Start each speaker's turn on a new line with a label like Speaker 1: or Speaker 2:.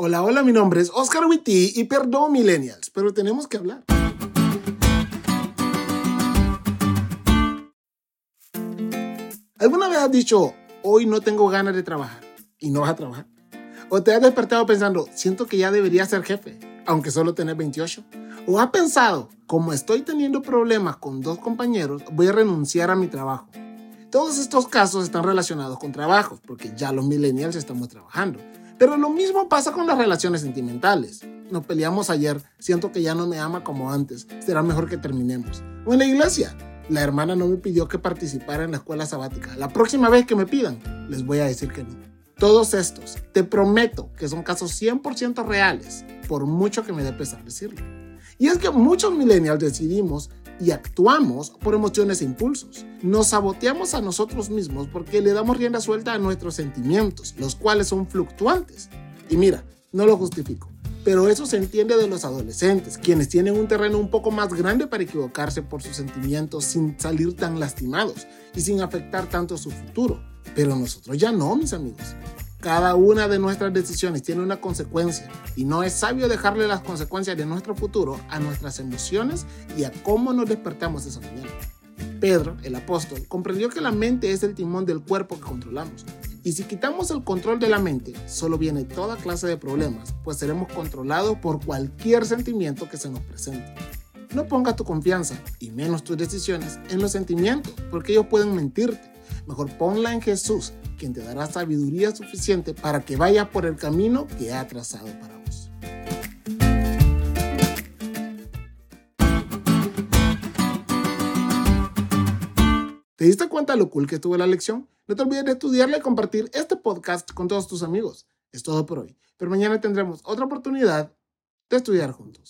Speaker 1: Hola, hola, mi nombre es Oscar Witty y perdón millennials, pero tenemos que hablar. ¿Alguna vez has dicho, hoy no tengo ganas de trabajar y no vas a trabajar? ¿O te has despertado pensando, siento que ya debería ser jefe, aunque solo tenés 28? ¿O has pensado, como estoy teniendo problemas con dos compañeros, voy a renunciar a mi trabajo? Todos estos casos están relacionados con trabajos, porque ya los millennials estamos trabajando. Pero lo mismo pasa con las relaciones sentimentales. Nos peleamos ayer, siento que ya no me ama como antes, será mejor que terminemos. O en la iglesia, la hermana no me pidió que participara en la escuela sabática. La próxima vez que me pidan, les voy a decir que no. Todos estos, te prometo que son casos 100% reales, por mucho que me dé pesar decirlo. Y es que muchos millennials decidimos y actuamos por emociones e impulsos. Nos saboteamos a nosotros mismos porque le damos rienda suelta a nuestros sentimientos, los cuales son fluctuantes. Y mira, no lo justifico, pero eso se entiende de los adolescentes, quienes tienen un terreno un poco más grande para equivocarse por sus sentimientos sin salir tan lastimados y sin afectar tanto su futuro. Pero nosotros ya no, mis amigos. Cada una de nuestras decisiones tiene una consecuencia y no es sabio dejarle las consecuencias de nuestro futuro a nuestras emociones y a cómo nos despertamos esa mañana. Pedro, el apóstol, comprendió que la mente es el timón del cuerpo que controlamos. Y si quitamos el control de la mente, solo viene toda clase de problemas, pues seremos controlados por cualquier sentimiento que se nos presente. No pongas tu confianza, y menos tus decisiones, en los sentimientos, porque ellos pueden mentirte. Mejor ponla en Jesús, quien te dará sabiduría suficiente para que vayas por el camino que ha trazado para vos. ¿Te diste cuenta lo cool que estuvo la lección? No te olvides de estudiarla y compartir este podcast con todos tus amigos. Es todo por hoy, pero mañana tendremos otra oportunidad de estudiar juntos.